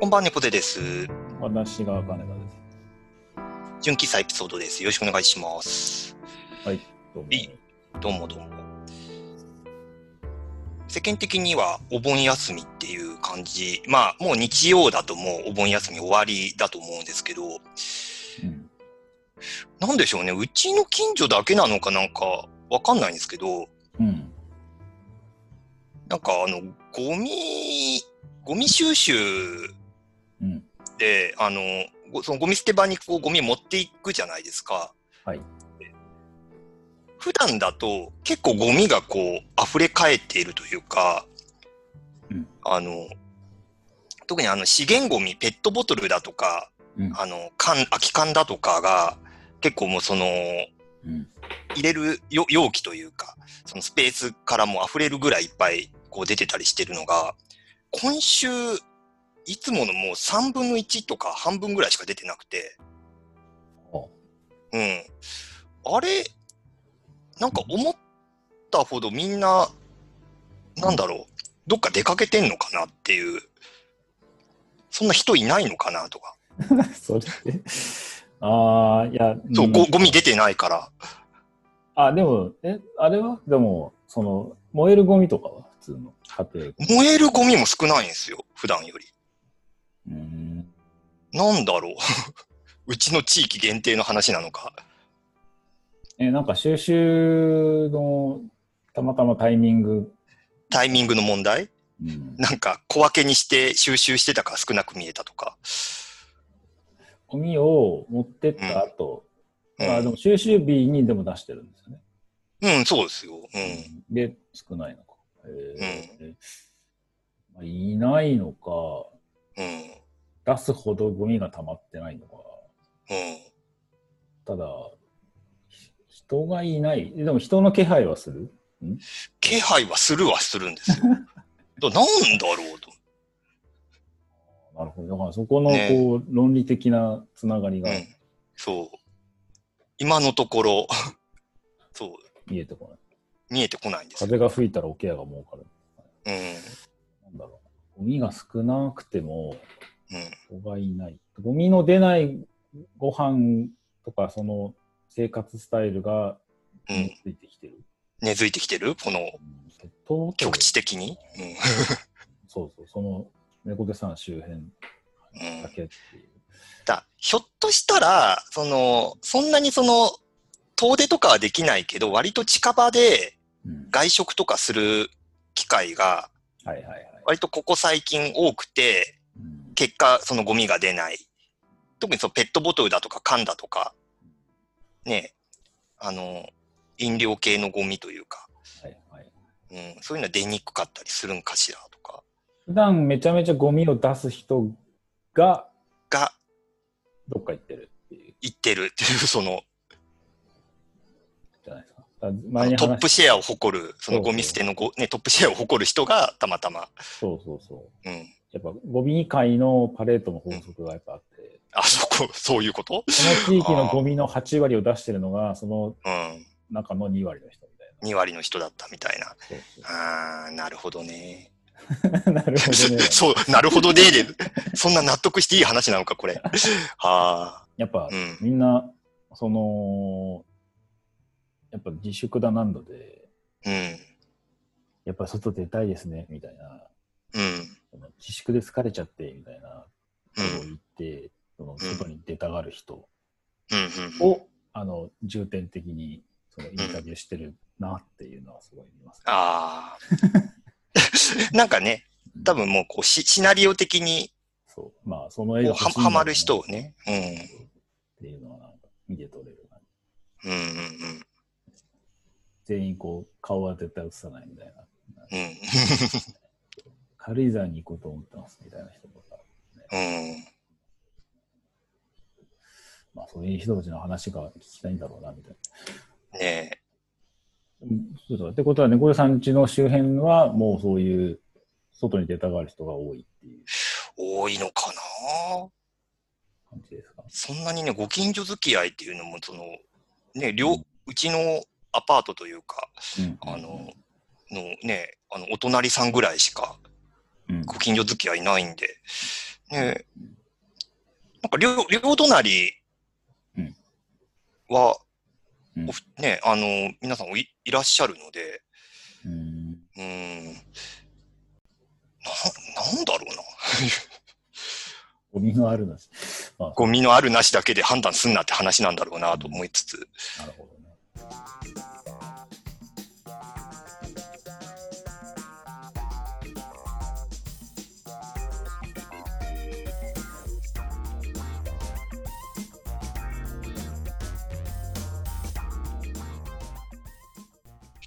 こんばんは、猫背です。私が金田で純喫茶エピソードです。よろしくお願いします。す。はい。どうも。どうもどうも。世間的にはお盆休みっていう感じ。まあ、もう日曜だともうお盆休み終わりだと思うんですけど、うん。なんでしょうね。うちの近所だけなのかなんかわかんないんですけど、うん。なんかあの、ゴミ、ゴミ収集あの、ごそのゴミ捨て場にこうゴミ持っていくじゃないですか。はい。普段だと結構ゴミがこう溢れ返っているというか、うんあの、特にあの資源ゴミ、ペットボトルだとか、うん。あの、缶、空き缶だとかが結構もうその、うん。入れるよ容器というか、そのスペースからも溢れるぐらいいっぱいこう出てたりしてるのが、今週、いつものもう3分の1とか半分ぐらいしか出てなくて、あうん。あれ、なんか思ったほどみんな、なんだろう、どっか出かけてんのかなっていう、そんな人いないのかなとか。それって、ああ、いや、そう、んゴゴミ出てないから。あ、でも、え、あれは？でも、その、燃えるゴミとかは普通の家庭。燃えるゴミも少ないんですよ、普段より。うーん。なんだろう。うちの地域限定の話なのか。え、なんか収集の、たまたまタイミング、タイミングの問題？うん、なんか小分けにして収集してたから少なく見えたとか。ゴミを持ってった後、うんあでも収集日にでも出してるんですよね。うん、そうですよ。うん。で、少ないのか。えーまあいないのか、うん。出すほどゴミが溜まってないのか。うん。ただ、ひ人がいない。でも人の気配はする？気配はするはするんですよ。だなんだろうと。なるほど。だからそこのねこう、論理的なつながりがうん。そう。今のところ、そう、見えてこない。見えてこないんですよ。風が吹いたら桶屋が儲かる。うん。なんだろう。ゴミが少なくてもうん。人がいない。ゴミの出ないご飯とか、その生活スタイルがうん。ついてきてる。根付いてきてる？この局地的に？そうそう、その猫手さん周辺うん。うんだ。けっていう。だひょっとしたら、その、そんなにその、遠出とかはできないけど、割と近場でうん外食とかする機会が、はいはいはい。割とここ最近多くて、うん結果、そのゴミが出ない。特にそのペットボトルだとか缶だとか、ね、あの、飲料系のゴミというか、はいはい。うん、そういうのは出にくかったりするんかしらとか、普段めちゃめちゃゴミを出す人ががどっか行ってるっていう言ってるっていう、その、前にのトップシェアを誇る、そのゴミ捨てのご、ね、トップシェアを誇る人がたまたま、そうそうそう。うん。やっぱゴミ界のパレートの法則がやっぱあって、あ、そこ、そういうこと？その地域のゴミの8割を出してるのが、そのうん。中の2割の人みたいな。2割の人だったみたいな。そうあー、なるほどね。そ うなるほどね。そう、なるほどね。で、そんな納得していい話なのか、これ。はやっぱあ。うん。みんな、その、やっぱ自粛だなんだで、うん。やっぱ外出たいですね、みたいな。うん。自粛で疲れちゃって、みたいなこうん。とを言って、その外に出たがる人うん。を、あの、重点的にそのインタビューしてるなっていうのはすごい見ます、ああ。なんかね、多分もうこうシシナリオ的にそう。まあ、その絵がこうははまる人をね。うん。っていうのはなんか見て取れる感じ。うんうん全員こう、顔は絶対映さないみたいな。うん。うん。軽井沢に行こうと思ってますみたいな人とか。うん。まあ、そういう人たちの話が聞きたいんだろうな、みたいな。ねえ。うんそうそう。ってことは、猫、ね、さん家の周辺は、もうそういう、外に出たがる人が多いっていう多いのかな？感じですか？そんなにね、ご近所付き合いっていうのも、その、ね、両、うちのアパートというか、うん。あの、のね、あの、お隣さんぐらいしかうん。ご近所付き合いないんで、ねなんか両、両隣うん。は、うん。ね、あの、皆さんおいいらっしゃるので、うん。うーん、な、なんだろうな。ゴミのあるなし。まあ、ゴミのあるなしだけで判断すんなって話なんだろうなと思いつつ、なるほど。ね。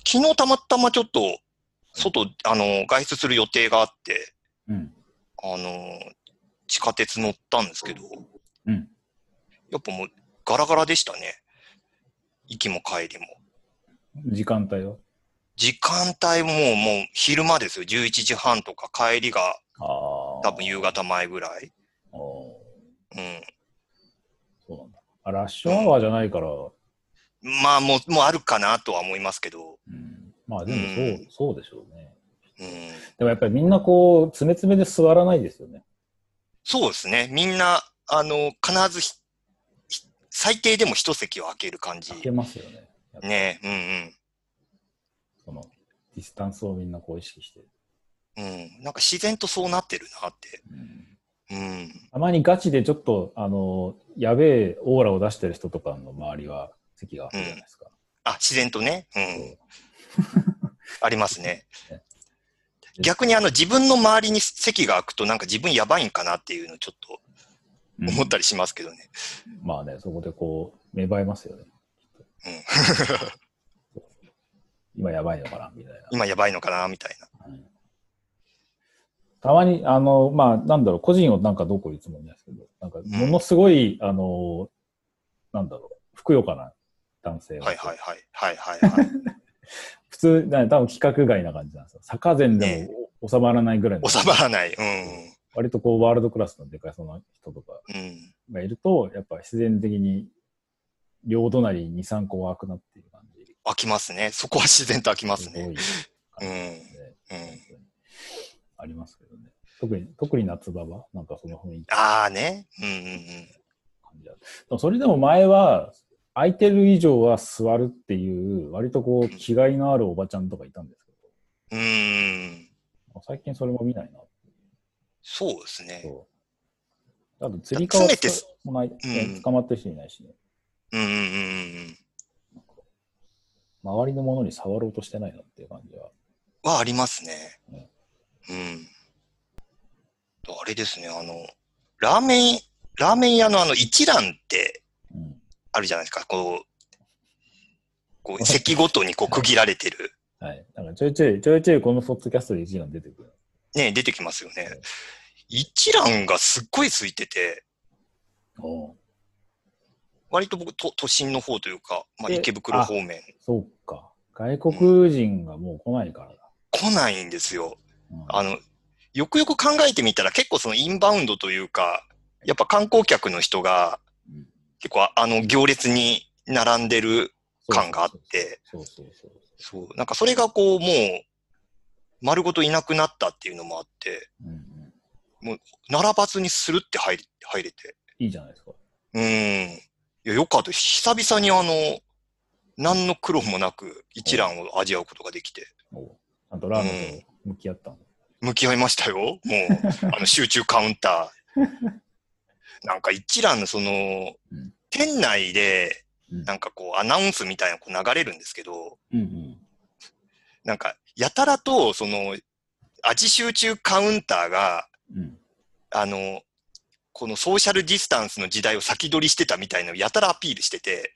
昨日たまたまちょっと、外、あの、外出する予定があって、うん。あの、地下鉄乗ったんですけど、うん。やっぱもうガラガラでしたね。行きも帰りも。時間帯は？時間帯ももう昼間ですよ。11時半とか帰りが。多分夕方前ぐらい。あーうん。そうなんだ。あ、ラッシュアワーじゃないから、まあもう、もうあるかなとは思いますけど。うん、まあでもそう、うんそうでしょうね。うん。でもやっぱりみんなこう、詰め詰めで座らないですよね。そうですね。みんな、あの、必ず最低でも一席を空ける感じ開。けますよね。やっぱねうんその、ディスタンスをみんなこう意識して。うん。うん。なんか自然とそうなってるなって。うんうん。たまにガチでちょっと、あの、やべえオーラを出してる人とかの周りは席が空くじゃないですか。あ、自然とね。うん。ありますね ね。逆にあの自分の周りに席が空くとなんか自分やばいんかなっていうのちょっとうん思ったりしますけどね。まあね、そこでこう、芽生えますよね。うん。今やばいのかな、みたいな。今やばいのかなみたいな。うんたまに、あの、まあ、なんだろう、個人をなんかどうこう言うつもりないですけど、なんか、ものすごい、あの、なんだろう、ふくよかな男性がはいはいはい。はいはいはい。普通、な多分規格外な感じなんですよ。坂前でも収まらないぐらいの、収まらない。うん。割とこう、ワールドクラスのでかいその人とかうん。がいると、やっぱ必然的に、両隣に2、3個空くなっていう感じ。飽きますね。そこは自然と飽きますね。す。うん。ありますけどね。特に、特に夏場は、なんかその雰囲気ああね。うんうんうん。それでも前は、空いてる以上は座るっていう、割とこう、気概のあるおばちゃんとかいたんですけうーん。ど、最近それも見ないな。そうですね。そう。あと、釣り革詰めてもない、うん捕まってる人いないしね。うんうんうんうん。周りのものに触ろうとしてないなっていう感じは。はありますねね。うん。あれですね、あの、ラーメン、ラーメン屋のあの一蘭ってうん。あるじゃないですか、こう、こう席ごとにこう区切られてる。はい。だからちょいちょい、ちょいちょいこのポッドキャストで一覧出てくる。ね、出てきますよね。一蘭がすっごい空いてて、割と僕都都心の方というか、まあ、え池袋方面そうか。外国人がもう来ないからだ。来ないんですよ。うんあの、よくよく考えてみたら結構そのインバウンドというか、やっぱ観光客の人がうん結構ああの行列に並んでる感があって、そうそうそう。そう、なんかそれがこうもう丸ごといなくなったっていうのもあって、うんうん。並ばずにスルって入り入れて。いいじゃないですか。うーん。いや、よかった。久々にあの、何の苦労もなく一蘭を味わうことができて、ちゃんとラーメンと向き合ったの。向き合いましたよ。もう、あの集中カウンター。なんか一蘭のその、うん店内で、うんなんかこうアナウンスみたいなのこう流れるんですけど、うんうん。なんかやたらとその味集中カウンターが、うん。あの、このソーシャルディスタンスの時代を先取りしてたみたいなのをやたらアピールしてて、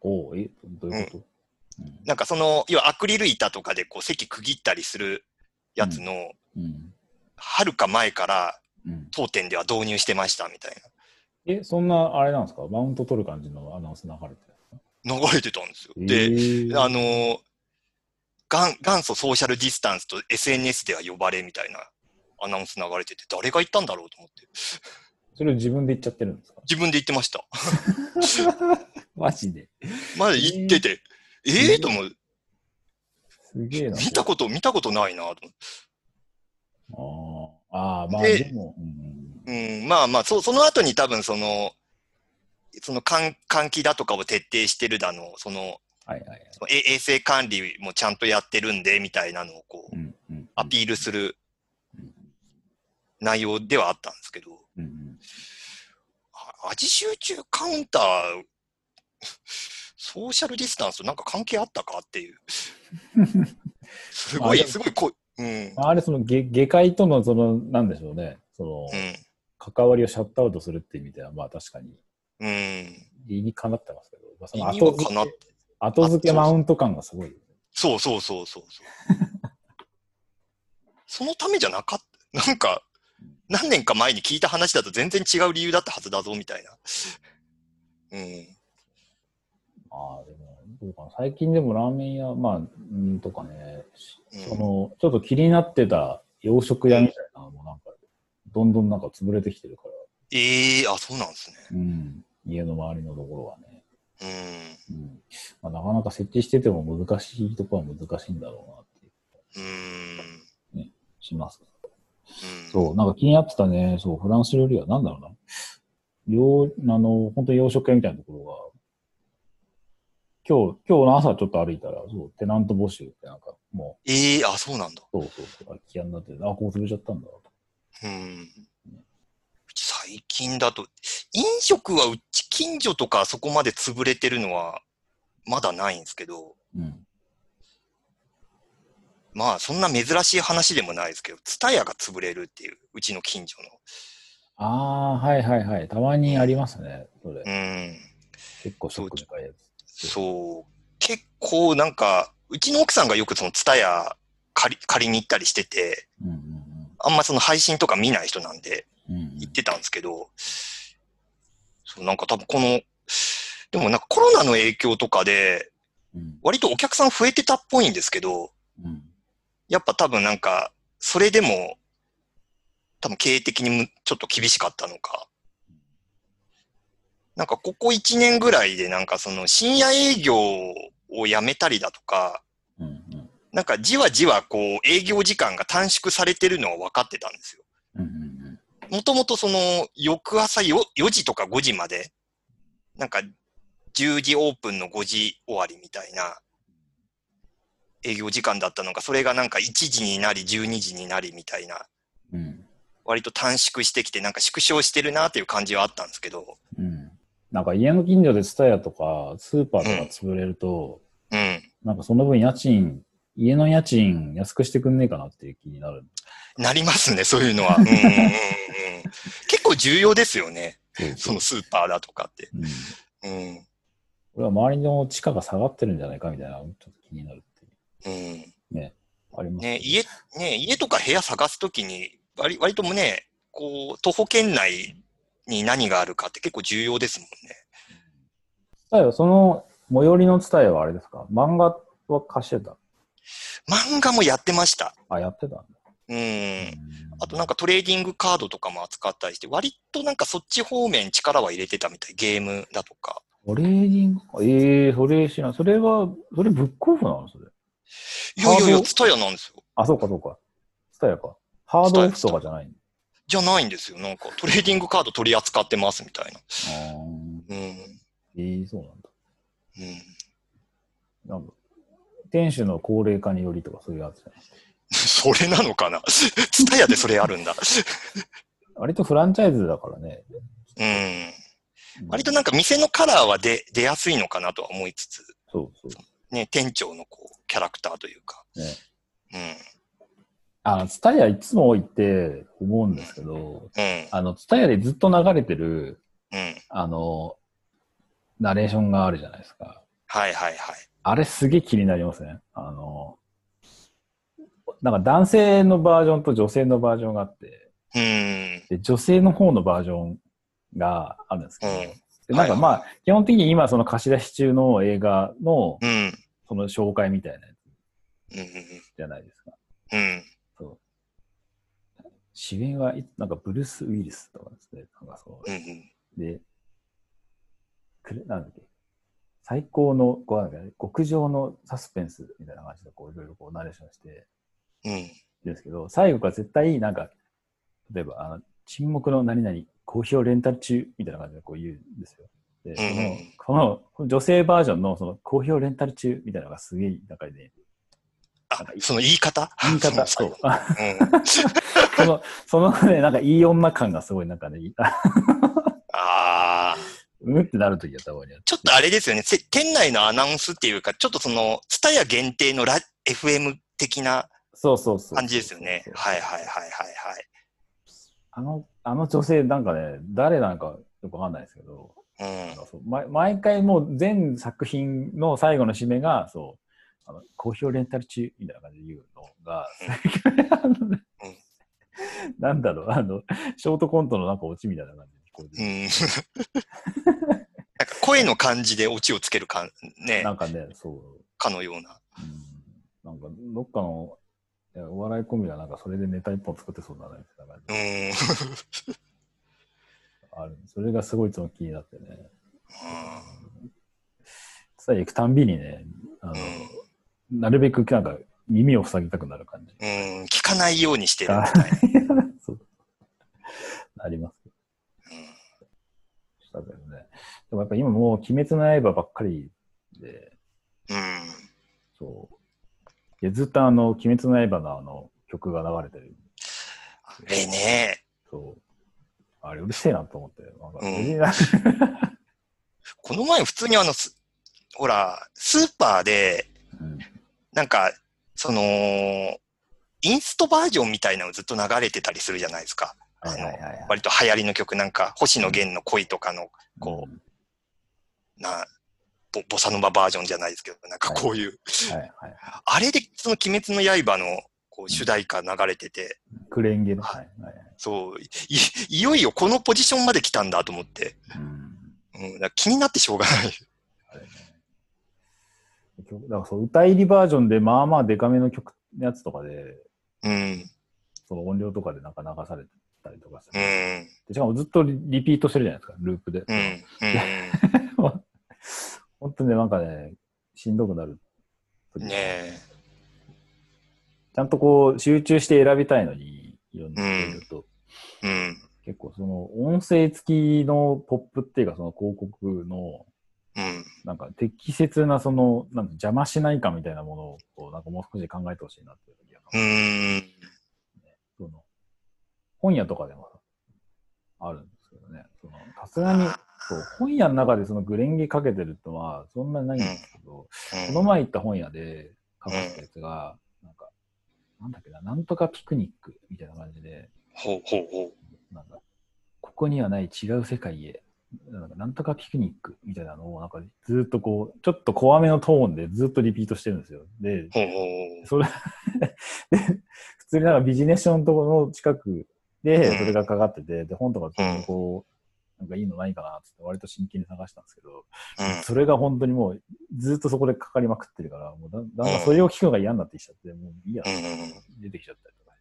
おうえ、どういうこと、うん。なんかその、要はアクリル板とかでこう席区切ったりするやつの、うん。はるか前からうん。当店では導入してましたみたいえ、そんな、あれなんですか？マウント取る感じのアナウンス流れて流れてたんですよ。で、であのー元元祖ソーシャルディスタンスと SNS では呼ばれみたいなアナウンス流れてて、誰が言ったんだろうと思って。それを自分で言っちゃってるんですか？自分で言ってました。マジで？まだ言ってて、ええー、と思う。すげえな。見たこと、見たことないなと思って。あーあー、まあででも、うんうん、まあまあ、そその後に多分その、その換換気だとかを徹底してるだの、その、はいはいはい。そのえ衛生管理もちゃんとやってるんで、みたいなのをこう、うんうんアピールするうん内容ではあったんですけど、うんうんあ味集中カウンター、ソーシャルディスタンスとなんか関係あったかっていう。すごい、すごいこう、うん。あれ、その下下界との、その、なんでしょうね。その、うん。関わりをシャットアウトするっていう意味では、まあ確かにうん。理にかなってますけど、まあ、その後付かなっけ、後付けマウント感がすごい。そうそうそうそうそう。そのためじゃなかった。なんか、何年か前に聞いた話だと全然違う理由だったはずだぞ、みたいな。うん。ああ、でも、どうかな。最近でもラーメン屋、まあ、うんとかね、うんその、ちょっと気になってた洋食屋みたいなのもなんか、どんどんなんか潰れてきてるから、ええあ、そうなんですね。うん。家の周りのところはね。うん。うん。まあ、なかなか設置してても難しいところは難しいんだろうなっていううん。します。うん。そう、なんか気になってたね。そう、フランス料理はなんだろうな。洋、あの、本当に洋食屋みたいなところが、今日、今日の朝ちょっと歩いたら、そう、テナント募集ってなんか、もええあ、そうなんだ。う、そうそうそう、空き家になってて、あ、ここ潰れちゃったんだ。うん。最近だと、飲食はうち近所とかそこまで潰れてるのはまだないんですけど、うん。まあそんな珍しい話でもないですけど、ツタヤが潰れるっていう、うちの近所ああ、はいはいはい。たまにありますね、それ。の。うん。結構ショックいやつ。そう。結構なんか、うちの奥さんがよくそのツタヤ借り借りに行ったりしてて、うんうんあんまその配信とか見ない人なんでうん。うんうん行ってたんですけど、そうなんか多分この、でもなんかコロナの影響とかで、うん割とお客さん増えてたっぽいんですけど、うんやっぱ多分なんか、それでも、多分経営的にむちょっと厳しかったのか。なんかここ1年ぐらいでなんかその深夜営業をやめたりだとか、うんうんなんかじわじわこう営業時間が短縮されてるのは分かってたんですよ。うんうんもともとその翌朝よ 4, 時とか5時まで、なんか10時オープンの5時終わりみたいな営業時間だったのが、それがなんか1時になり12時になりみたいな、うん割と短縮してきてなんか縮小してるなっていう感じはあったんですけど、うんなんか家の近所でツタヤとかスーパーとか潰れると、うん。なんかその分家賃、家の家賃安くしてくんねえかなっていう気になる。なりますね、そういうのは。うんうんうんうん、結構重要ですよね、そのスーパーだとかって。うん。うん。これは周りの地価が下がってるんじゃないかみたいな、ちょっと気になるっていううん。ね、ありますね、家、ね、家とか部屋探すときに、割割ともね、こう、徒歩圏内に何があるかって結構重要ですもんね。ツタヤ、その最寄りのツタヤはあれですか？漫画は貸してた？漫画もやってました。あ、やってたんだ。うん。あとなんかトレーディングカードとかも扱ったりして、割となんかそっち方面力は入れてたみたい。ゲームだとか。トレーディングか？ええー、それ知らん。それは、それブックオフなのそれ？いやいやいや、ツタヤなんですよ。あ、そうかそうか。ツタヤか。ハードオフとかじゃないのじゃないんですよ。なんかトレーディングカード取り扱ってますみたいな。あーうん。ええー、そうなんだ。うん。なんか、店主の高齢化によりとかそういうやつじゃない それなのかな？ツタヤでそれあるんだ。割とフランチャイズだからね。うん。割となんか店のカラーは出出やすいのかなとは思いつつ、そうそう。ね、店長のこう、キャラクターというか。ね。うん。あ、ツタヤいつも行って思うんですけど、うん。あの、ツタヤでずっと流れてる、うん。あの、ナレーションがあるじゃないですか。はいはいはい。あれすげえ気になりますね。あの、なんか男性のバージョンと女性のバージョンがあって、うん。で女性の方のバージョンがあるんですけど、うんでなんかまあ、基本的に今その貸し出し中の映画のうん。その紹介みたいなやつうん。じゃないですか。うん。主演はいなんかブルース・ウィリスとかですね。なんかそう。うん。で、くれなんだっけ最高の、こうなんかね極上のサスペンスみたいな感じで、こういろいろこうナレーションしてですけど、最後が絶対なんか、例えば、あの、沈黙の何々、好評レンタル中みたいな感じでこう言うんですよ。で、このこの女性バージョンのその好評レンタル中みたいなのがすげえ中で、ね、あ、その言い方？言い方、そそう。その、そのね、なんかいい女感がすごいなんかね、い あああ。うんってなるときはたまにあってちょっとあれですよね。せ店内のアナウンスっていうか、ちょっとその、ツタヤ限定のラ FM 的なそうそうそう。感じですよね。はいはいはいはいはい。あの、あの女性なんかね、誰なんかよくわかんないですけど、うん。毎毎回もう全作品の最後の締めが、そう、あの好評レンタル中みたいな感じで言うのが、なんだろう、あの、ショートコントのなんかオチみたいな感じで聞こ。なんか声の感じでオチをつけるか、ねな、んかね、そう、かのような。うん、なんかどっかのいやお笑いコンビがなんかそれでネタ一本作ってそうだね、みたいな感じうん。ある。それがすごいいつも気になってね。さあ行くたんびにね、あの、なるべくなんか耳を塞ぎたくなる感じ。うん。聞かないようにしてるみたいな。そう。ありますけど。だけどね。でもやっぱ今もう鬼滅の刃ばっかりで。いやずっとあの、鬼滅の刃のあの曲が流れてる。あれね、そう。あれうるせえなと思って。なんかうん この前普通にあの、すほら、スーパーで、うんなんか、その、インストバージョンみたいなのずっと流れてたりするじゃないですか。はいはいはいはい。割と流行りの曲なんか、星野源の恋とかの、こうんな、ボボサノババージョンじゃないですけど、なんかこういう、はいはい。あれでその鬼滅の刃のこう主題歌流れてて、クレーンゲの。はいはいはい。そうい、いよいよこのポジションまで来たんだと思って、うんうん、気になってしょうがない。だからそう歌入りバージョンで、まあまあデカめの曲のやつとかで、うん、その音量とかでなんか流されたりとかする。うん、でしかもずっとリリピートしてるじゃないですか、ループで。うん、うん。本当にね、なんかね、しんどくなる時。ねえ。ちゃんとこう、集中して選びたいのに、いろんなると、うん、結構その音声付きのポップっていうか、その広告の、うん、なんか適切なその、なんか邪魔しないかみたいなものを、なんかもう少し考えてほしいなっていう時がうん、その本屋とかでもさあるんですけどね。そのさすがに、そう、本屋の中でそのグレンゲかけてるのはそんなにないんですけど、この前行った本屋でかかったやつが、なんか、なんだっけな、なんとかピクニックみたいな感じで、ほうほうほう。なんか、ここにはない違う世界へ、なんかなんとかピクニックみたいなのを、なんかずっとこう、ちょっと怖めのトーンでずっとリピートしてるんですよ。で、ほうほう。それで、普通になんかビジネス書のところの近くでうんそれがかかってて、で、本とかこう、なんかいいのないかなって割と真剣に探したんですけど、うん、それが本当にもうずっとそこでかかりまくってるから、もうだだんだんそれを聞くのが嫌になってきちゃって、もういいや、うん。出てきちゃったりとか。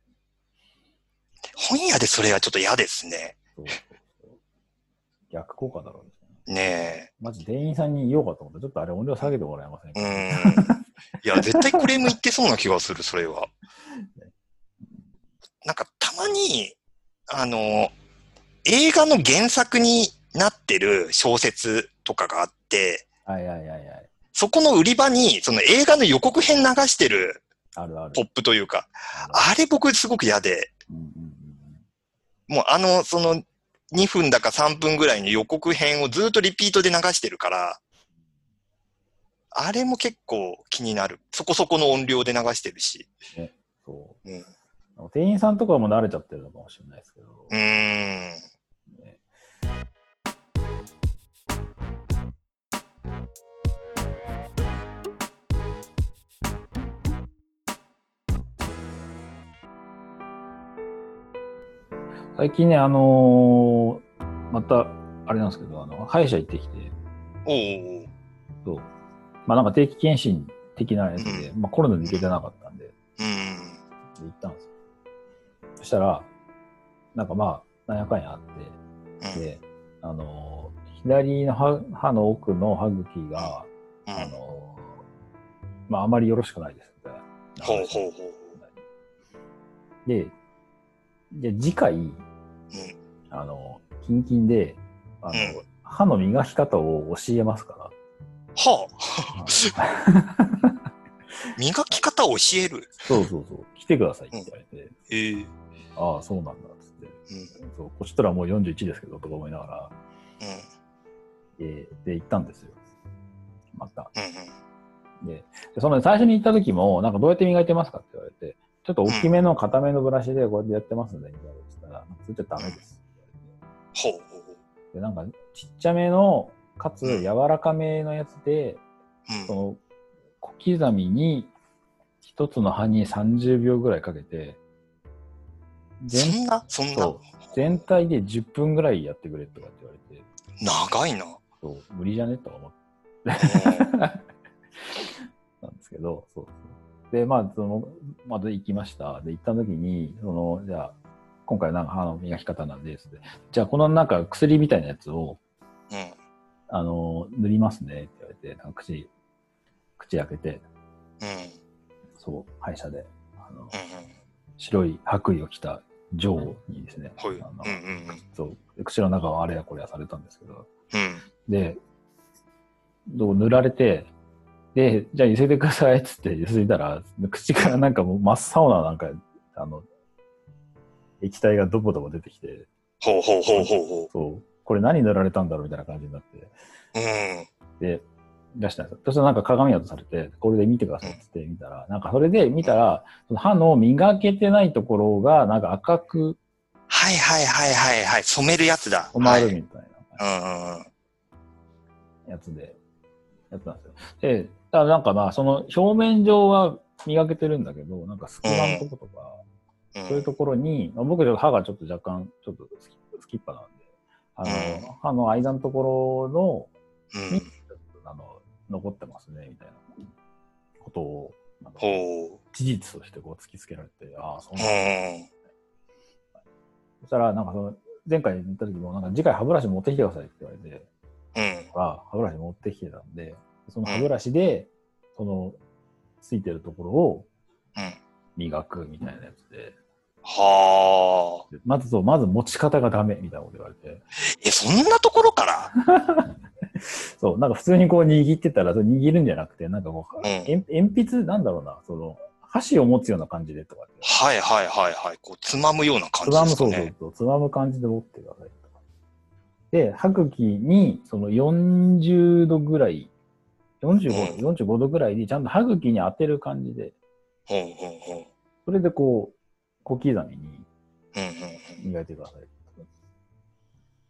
本屋でそれはちょっと嫌ですね。逆効果だろうね。ねマジ店員さんに言おうかと思って、ちょっとあれ音量下げてもらえませんか、え。うん。いや、絶対クレーム言ってそうな気がする、それは。なんか、たまに、あの、映画の原作になってる小説とかがあって、はいはいはいはい。そこの売り場に、その映画の予告編流してるあるある。ポップというか、ああれ僕すごく嫌で、うんうんうんもうあの、その2分だか3分ぐらいの予告編をずっとリピートで流してるから、あれも結構気になる。そこそこの音量で流してるし。うん。そう。うん。店員さんとかも慣れちゃってるのかもしれないですけど。うーん。最近ね、あのーまた、あれなんですけど、あの、歯医者行ってきて、おお。そう。まあなんか定期検診的なやつで、まあコロナで行けてなかったんで、うん。行ったんですよ。そしたら、なんかまあ、なんやかんやあって、うん。で、あの、左の歯歯の奥の歯茎が、うんあの、まあ、あまりよろしくないです、みたいな。ほうほうほう。で、で、次回、あの、キンキンで、あの、うん歯の磨き方を教えますから。はあ、磨き方を教える？そうそうそう、来てくださいって言われて、ええああ、そうなんだっつって、うん。そうこっちとらもう41ですけどとか思いながら、うん。えーで、行ったんですよ。また。うん。で、でその最初に行った時も、なんかどうやって磨いてますかって言われて、ちょっと大きめの固めのブラシでこうやってやってますね、みたいなこと言ったら、それじゃダメです。ほうほうほで、なんかちっちゃめの、かつうん柔らかめのやつで、う。その小刻みに一つの歯に30秒ぐらいかけて、うん。全そんな？そんな？そう全体で10分ぐらいやってくれとかって言われて、長いな。そう無理じゃね？とか思ってうん たんですけど、そうそう。で、まあ、その、まず行きました。で、行った時に、その、じゃあ、今回なんか歯の磨き方なんです。じゃあ、このなんか薬みたいなやつを、うん。あの、塗りますねって言われて、なんか口、口開けて、うん。そう、歯医者で、あの、うん。白い白衣を着た女王にですね、はい。うん。あのうん。そう、で口の中はあれやこれやされたんですけど、うん。で、どう塗られて、で、じゃあゆせてくださいっつってゆすいだら、口からなんかもう真っ青ななんか、あの、液体がドボドボ出てきて、ほうほうほうほうほそう、これ何塗られたんだろうみたいな感じになって、う。うん。で、出したんですよ。そしたらなんか鏡渡されて、これで見てくださいっつって見たら、なんかそれで見たら、その歯の磨けてないところがなんか赤くはいはいはいはいはい。染めるやつだ。染まはい。るみたいな。うんうんうん。やつでやってたんですよ。で、だからなんかまあ、その表面上は磨けてるんだけど、なんか隙間のとことか、うんそういうところに、まあ僕ちょっと歯がちょっと若干、ちょっとスキッパなんで、あの、うん歯の間のところうんの、あの、残ってますね、みたいなことを。事実としてこう突きつけられて、ああ、そううなんだ。ん。そしたら、なんかその、前回言った時も、なんか次回歯ブラシ持ってきてくださいって言われて、うん。から歯ブラシ持ってきてたんで、その歯ブラシで、その、ついてるところをうん。磨くみたいなやつで、はあ。でまずそう、まず持ち方がダメみたいなこと言われて、え、そんなところから？そう、なんか普通にこう握ってたら、握るんじゃなくて、なんかこう、うん鉛鉛筆なんだろうな、その、箸を持つような感じでとか。はいはいはいはい。こう、つまむような感じつまむ、ですかそうそうね。そう、つまむ感じで持ってくださいとか。で、歯茎に、その40度ぐらい、45度、45度ぐらいで、ちゃんと歯茎に当てる感じで。それでこう、小刻みに。磨いてくださ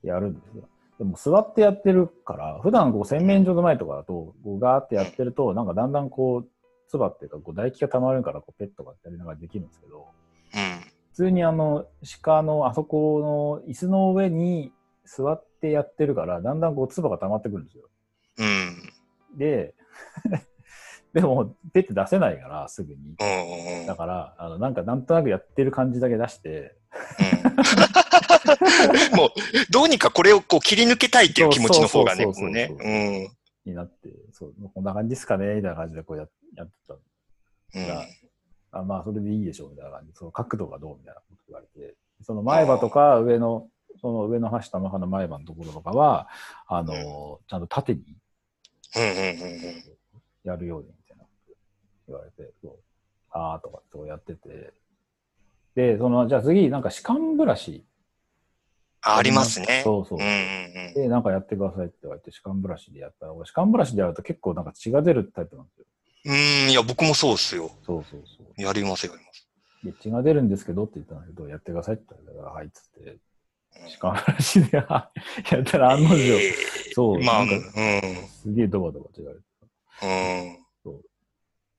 い。やるんですよ。でも座ってやってるから、普段こう洗面所の前とかだと、こうガーってやってると、なんかだんだんこう、唾っていうか、こう唾液が溜まるから、こうペットがやりながらできるんですけど、うん。普通にあの、鹿のあそこの椅子の上に座ってやってるから、だんだんこう唾が溜まってくるんですよ。うん。で、でも、ペッて出せないから、すぐに。だから、あの、なんかなんとなくやってる感じだけ出して、うん もう、どうにかこれをこう切り抜けたいっていう気持ちの方がね、こうそうね。になって、そう、こんな感じですかねみたいな感じでこうややってたうん。うん。があまあ、それでいいでしょう、みたいな感じで、その角度がどうみたいなこと言われて、その前歯とか上の、その上の歯、下の歯の前歯のところとかは、あの、ちゃんと縦に。やるように、みたいな言われて、そうあーとかってこうやってて、で、その、じゃあ次、なんか歯間ブラシ。あありますね。そうそううんうんで、なんかやってくださいって言われて、歯間ブラシでやったら、俺歯間ブラシでやると結構なんか血が出るタイプなんですよ。うん。うん、いや、僕もそうっすよ。そうそうそう。やりますやります。で、血が出るんですけどって言ったんだけど、やってくださいって言われたから、はいっつって、歯間ブラシでやったら案の定、えそう、ーまあ、うん。すげえドバドバ違う。うん。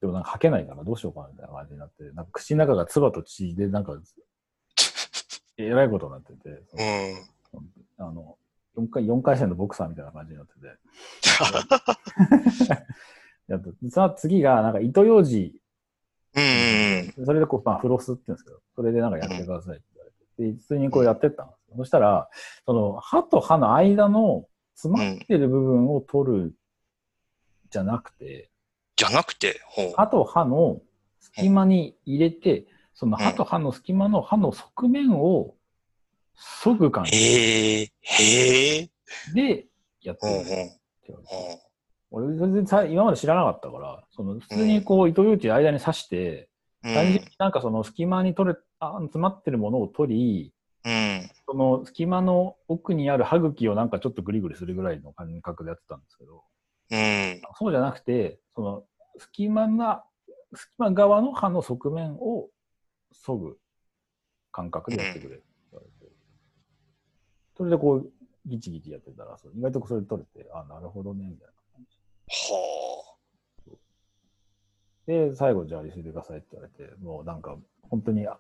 でもなんか吐けないからどうしようかなみたいな感じになって、なんか口の中が唾と血でなんか、えらいことになってて、うん。あの、4回、4回戦のボクサーみたいな感じになってて。やっとその次が、なんか糸ようじ、うん。それでこう、まあ、フロスって言うんですけど、それでなんかやってくださいって言われて、で、普通にこうやってったんですよ。そしたら、その、歯と歯の間の詰まってる部分を取る、じゃなくて、じゃなくて。歯と歯の隙間に入れて、その歯と歯の隙間の歯の側面を即完成へえ、へえ。でやって。るって言われて。うん俺全然さ今まで知らなかったから、その普通にこう糸ようち間に刺して、うん単純になんかその隙間に取れあ詰まってるものを取り、うん。その隙間の奥にある歯茎をなんかちょっとグリグリするぐらいの感覚でやってたんですけど、うん。そうじゃなくて、その隙間な、隙間側の歯の側面を削ぐ感覚でやってくれって言われて。それでこう、ギチギチやってたら、意外とそれ取れて、あ、なるほどね、みたいな感はじ。で、最後、じゃあ、利水でくださいって言われて、もうなんか、本当に、あ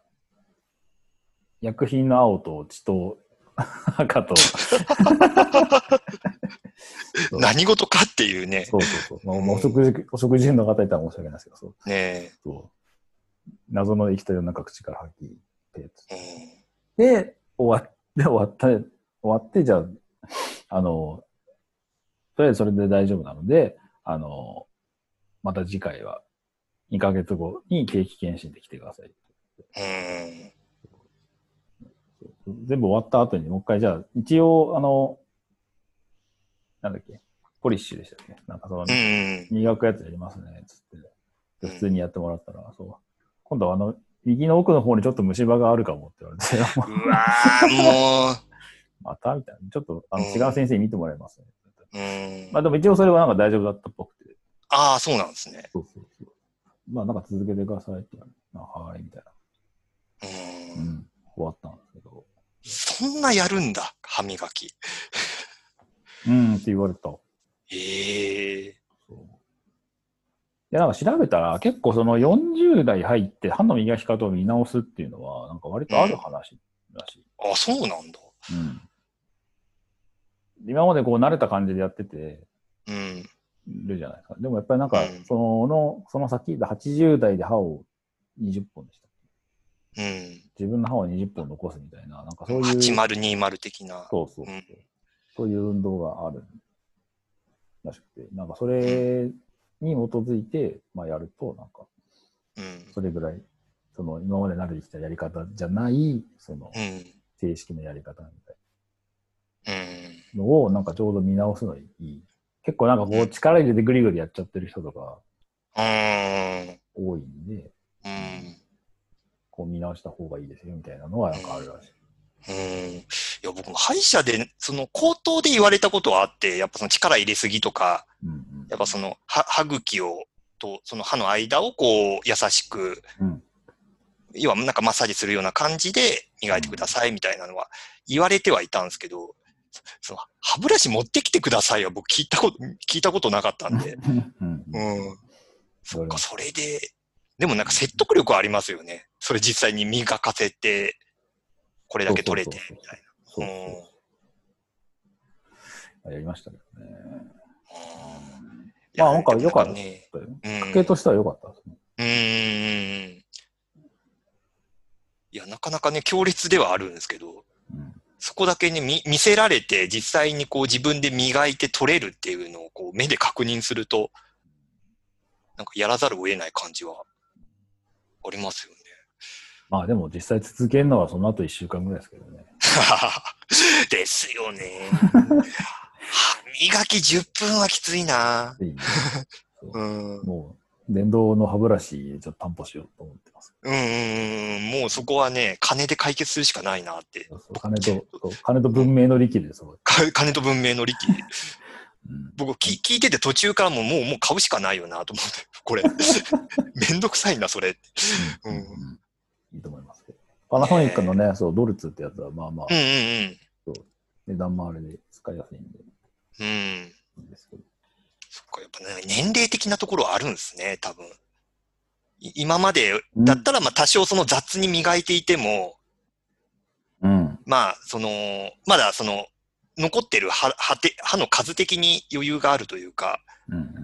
薬品の青と血と 赤と、あ。何事かっていうね。そうそうそう。まあ、まあお食事、お食事の方いたら申し訳ないですけど、そう。ねそう謎の液体をなんか口から吐き、てで、終わっ て、終わった、終わって、じゃあ、あの、とりあえずそれで大丈夫なので、あの、また次回は2ヶ月後に定期検診で来てください。うん。全部終わった後にもう一回、じゃあ、一応、あの、なんだっけ、ポリッシュでしたっけ？なんかその、うん。磨くやつやりますね、つって。で普通にやってもらったら、そう。今度はあの、右の奥の方にちょっと虫歯があるかもって言われて、うわー、も またみたいな。ちょっとあのうん違う先生に見てもらいますね。う。うんまあ。でも一応それはなんか大丈夫だったっぽくて。ああ、そうなんですね。そうそうそう。まあなんか続けてくださいって言われて、あはーい、みたいな。う。うんん。終わったんですけど。そんなやるんだ、歯磨き。うんって言われた。ええ。そういや、なんか調べたら結構その40代入って歯の磨き方を見直すっていうのは、なんか割とある話らしい。あ、そうなんだ。うん。今までこう慣れた感じでやってて、うん。るじゃないですか。でもやっぱりなんかうん、その、その先、80代で歯を20本でした。うん。自分の歯を20本残すみたいな、なんかそういう、8020的な。そうそうそう、うんそういう運動があるらしくて、なんかそれに基づいて、まあやると、なんか、うん。それぐらい、その今まで慣れてきたやり方じゃない、そのうん。正式なやり方みたいうん。なのを、なんかちょうど見直すのにいい。結構なんかこう力入れてグリグリやっちゃってる人とかうん。多いんで、うん。こう見直した方がいいですよみたいなのはなんかあるらしい。うん。いや、僕も歯医者で、その、口頭で言われたことはあって、やっぱその力入れすぎとか、うんうんやっぱその、歯、歯茎を、と、その歯の間をこう、優しく、うん要はなんかマッサージするような感じで磨いてくださいみたいなのは言われてはいたんですけど、その歯ブラシ持ってきてくださいは僕聞いたこと、聞いたことなかったんで。うんうん。そっか、それで、でもなんか説得力ありますよね。それ実際に磨かせて、これだけ取れて、みたいな。うんそうそうやりましたけどね。うんまあなんか良かったね。家計としては良かったですね。うーん。いや、なかなかね、強烈ではあるんですけど、うんそこだけね、見見せられて、実際にこう自分で磨いて取れるっていうのをこう目で確認すると、なんかやらざるを得ない感じはありますよね。まあでも実際続けるのはその後1週間ぐらいですけどね。ですよね。歯磨き10分はきついな。ぜひそううん。もう電動の歯ブラシでちょっと担保しようと思ってます。うんうんうん。もうそこはね、金で解決するしかないなって。そうそう金と金と文明の利器でそう。か 金と文明の利器。うん僕聞聞いてて途中からももうもう買うしかないよなと思って。これ。めんどくさいな、それ。うんうんいいと思いますけど。パナソニックのね、そう、ドルツってやつはまあまあうんうん値段もあれで使いやすいんでうん。うん。いいんですけど。そっか、やっぱね、年齢的なところはあるんですね、多分。い今までだったら、まあ多少その雑に磨いていても、うん。まあ、その、まだその、残ってる歯歯て歯の数的に余裕があるというか、うんうん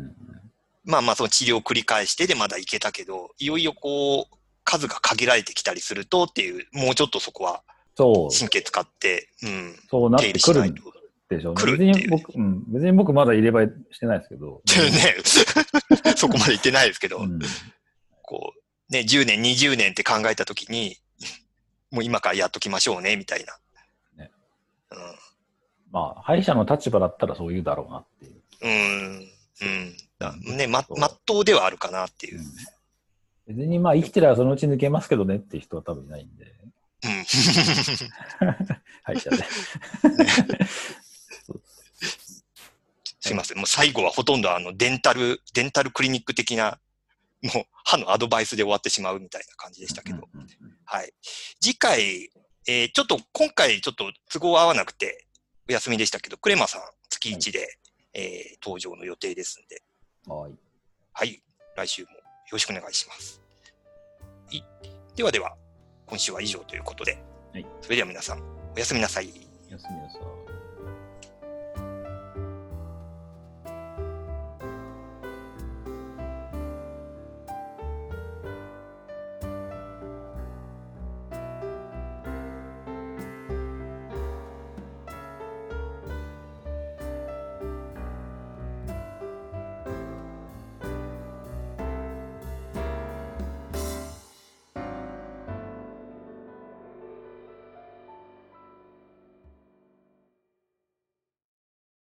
まあまあその治療を繰り返してでまだいけたけど、いよいよこう、数が限られてきたりするとっていう、もうちょっとそこはそう、神経使って、うん、そうなってくる。でしょうね。別に僕、うん、別に僕まだ入れ歯してないですけど。ね、そこまで言ってないですけど、うん。こう、ね、10年、20年って考えたときに、もう今からやっときましょうね、みたいな。まあ、歯医者の立場だったらそう言うだろうなっていう。うん。うん。ね、ま、まっとうではあるかなっていう。別にまあ生きてればそのうち抜けますけどねっていう人は多分いないんで、うん。歯医者で。すいません。もう最後はほとんどあの、デンタル、デンタルクリニック的な、もう歯のアドバイスで終わってしまうみたいな感じでしたけど。うんうんはい。次回、えーちょっと今回ちょっと都合合わなくてお休みでしたけど、クレマさん月1で、えー登場の予定ですんで、うんはい。はい。来週もよろしくお願いします。いではでは、今週は以上ということで、はいそれでは皆さん、おやすみなさい。おやすみなさい。